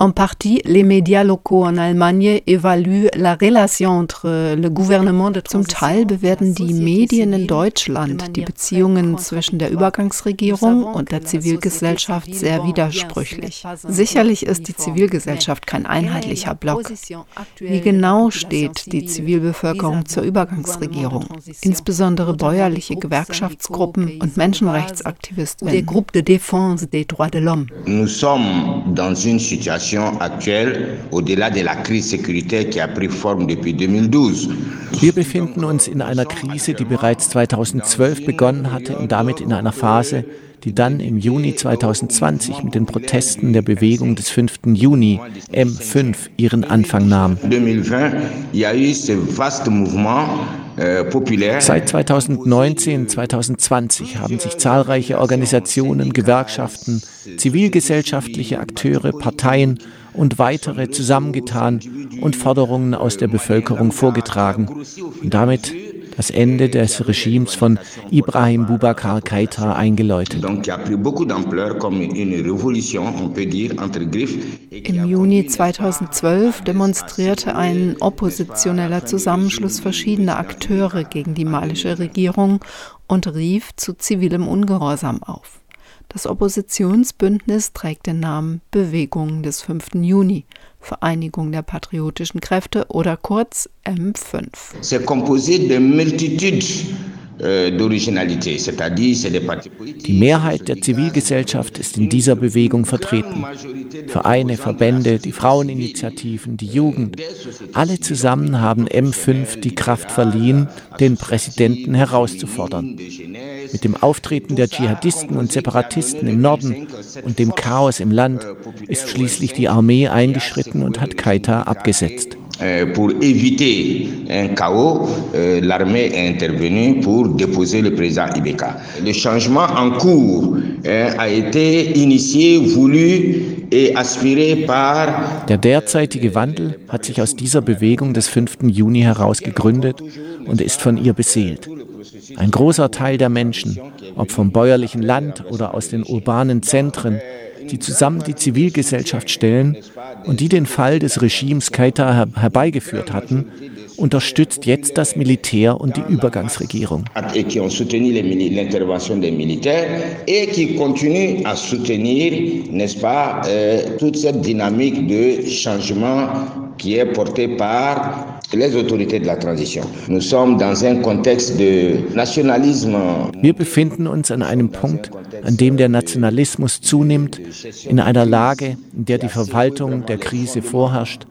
En partie, les médias locaux en Allemagne évaluent la relation entre le gouvernement de Zum Teil bewerten die Medien in Deutschland die Beziehungen zwischen der Übergangsregierung und der Zivilgesellschaft sehr widersprüchlich. Sicherlich ist die Zivilgesellschaft kein einheitlicher Block. Wie genau steht die Zivilbevölkerung zur Übergangsregierung? Insbesondere bäuerliche Gewerkschaftsgruppen und Menschenrechtsaktivisten. Des groupes de défense des droits de l'homme. Nous sommes dans une situation situation actuelle, au-delà de la crise sécuritaire qui a pris forme depuis 2012. Wir befinden uns in einer Krise, die bereits 2012 begonnen hatte und damit in einer Phase, die dann im Juni 2020 mit den Protesten der Bewegung des 5. Juni M5 ihren Anfang nahm. 2020, il y a eu ce vaste mouvement Seit 2019, 2020 haben sich zahlreiche Organisationen, Gewerkschaften, zivilgesellschaftliche Akteure, Parteien und weitere zusammengetan und Forderungen aus der Bevölkerung vorgetragen und damit das Ende des Regimes von Ibrahim Boubacar Keita eingeläutet. Im Juni 2012 demonstrierte ein oppositioneller Zusammenschluss verschiedener Akteure gegen die malische Regierung und rief zu zivilem Ungehorsam auf. Das Oppositionsbündnis trägt den Namen Bewegung des 5. Juni, Vereinigung der patriotischen Kräfte oder kurz M5. C'est composé de multitudes Die Mehrheit der Zivilgesellschaft ist in dieser Bewegung vertreten. Vereine, Verbände, die Fraueninitiativen, die Jugend, alle zusammen haben M5 die Kraft verliehen, den Präsidenten herauszufordern. Mit dem Auftreten der Dschihadisten und Separatisten im Norden und dem Chaos im Land ist schließlich die Armee eingeschritten und hat Keita abgesetzt. Euh, pour éviter un chaos, euh, l'armée est intervenue pour déposer le président Ibeka. Le changement en cours euh, a été initié, voulu. Der derzeitige Wandel hat sich aus dieser Bewegung des 5. Juni heraus gegründet und ist von ihr beseelt. Ein großer Teil der Menschen, ob vom bäuerlichen Land oder aus den urbanen Zentren, die zusammen die Zivilgesellschaft stellen und die den Fall des Regimes Keita her herbeigeführt hatten, unterstützt jetzt das Militär und die Übergangsregierung. qui est portée par les autorités de la transition. Nous sommes dans un contexte de nationalisme. Wir befinden uns an einem Punkt, an dem der Nationalismus zunimmt, in einer Lage, in der die Verwaltung der Krise vorherrscht,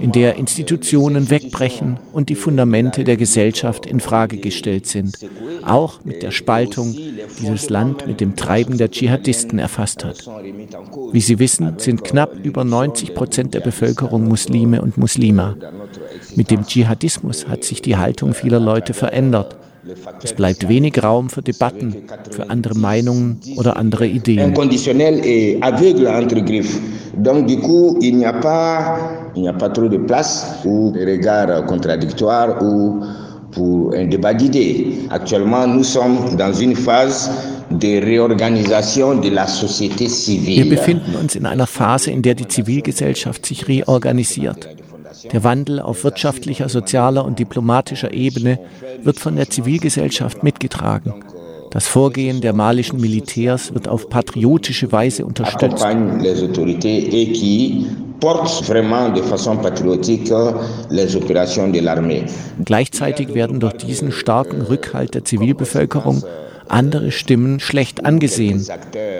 in der Institutionen wegbrechen und die Fundamente der Gesellschaft in Frage gestellt sind, auch mit der Spaltung, die das Land mit dem Treiben der Dschihadisten erfasst hat. Wie Sie wissen, sind knapp über 90 Prozent der Bevölkerung Muslime und Muslima. Mit dem Dschihadismus hat sich die Haltung vieler Leute verändert. Es bleibt wenig Raum für Debatten, für andere Meinungen oder andere Ideen. Donc du coup, il n'y a pas, il n'y a pas trop de place pour des regards contradictoires ou pour un débat d'idées. Actuellement, nous sommes dans une phase de réorganisation de la société civile. Wir befinden uns in einer Phase, in der die Zivilgesellschaft sich reorganisiert. Der Wandel auf wirtschaftlicher, sozialer und diplomatischer Ebene wird von der Zivilgesellschaft mitgetragen. Das Vorgehen der malischen Militärs wird auf patriotische Weise unterstützt. Gleichzeitig werden durch diesen starken Rückhalt der Zivilbevölkerung andere Stimmen schlecht angesehen.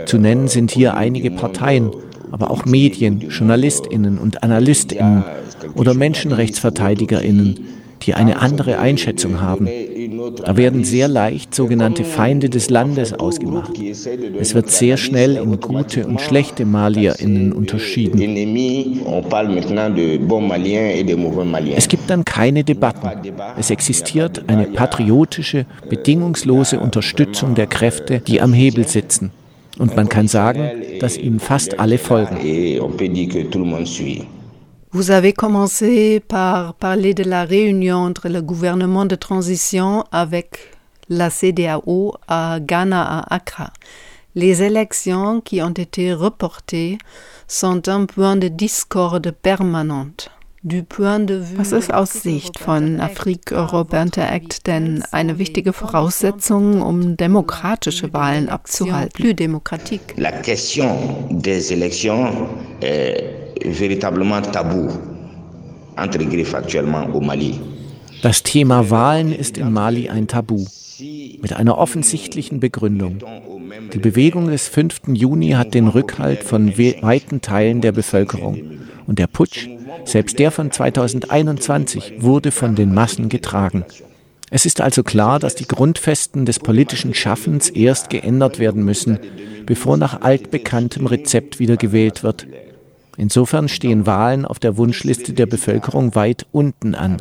Zu nennen sind hier einige Parteien, aber auch Medien, Journalistinnen und Analystinnen oder Menschenrechtsverteidigerinnen, die eine andere Einschätzung haben. Da werden sehr leicht sogenannte Feinde des Landes ausgemacht. Es wird sehr schnell in gute und schlechte Malierinnen unterschieden. Es gibt dann keine Debatten. Es existiert eine patriotische, bedingungslose Unterstützung der Kräfte, die am Hebel sitzen. Und man kann sagen, dass ihnen fast alle folgen. Vous avez commencé par parler de la réunion entre le gouvernement de transition avec la CDAO à Ghana, à Accra. Les élections qui ont été reportées sont un point de discorde permanente. Was ist aus Sicht von Afrique Europe Interact denn eine wichtige Voraussetzung, um demokratische Wahlen abzuhalten? Plus démocratique. La question des élections est véritablement tabou entre griffes actuellement au Mali. Das Thema Wahlen ist in Mali ein Tabu. Mit einer offensichtlichen Begründung. Die Bewegung des 5. Juni hat den Rückhalt von weiten Teilen der Bevölkerung. Und der Putsch, selbst der von 2021, wurde von den Massen getragen. Es ist also klar, dass die Grundfesten des politischen Schaffens erst geändert werden müssen, bevor nach altbekanntem Rezept wieder gewählt wird. Insofern stehen Wahlen auf der Wunschliste der Bevölkerung weit unten an.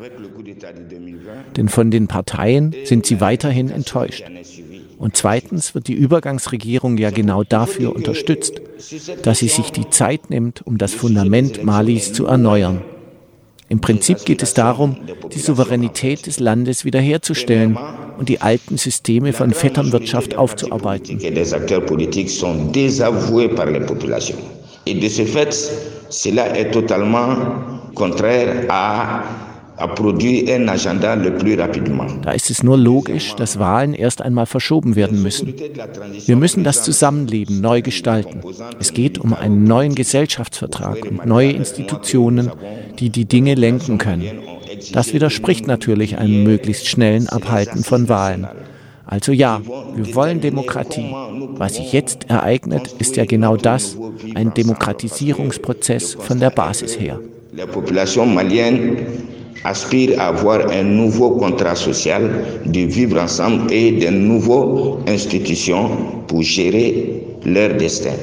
Denn von den Parteien sind sie weiterhin enttäuscht. Und zweitens wird die Übergangsregierung ja genau dafür unterstützt, dass sie sich die Zeit nimmt, um das Fundament Malis zu erneuern. Im Prinzip geht es darum, die Souveränität des Landes wiederherzustellen und die alten Systeme von Vetternwirtschaft aufzuarbeiten. Et de ce fait, cela est totalement contraire à da ist es nur logisch, dass Wahlen erst einmal verschoben werden müssen. Wir müssen das Zusammenleben neu gestalten. Es geht um einen neuen Gesellschaftsvertrag und neue Institutionen, die die Dinge lenken können. Das widerspricht natürlich einem möglichst schnellen Abhalten von Wahlen. Also ja, wir wollen Demokratie. Was sich jetzt ereignet, ist ja genau das, ein Demokratisierungsprozess von der Basis her. La population malienne aspirent à avoir un nouveau contrat social de vivre ensemble et de nouvelles institutions pour gérer leur destin.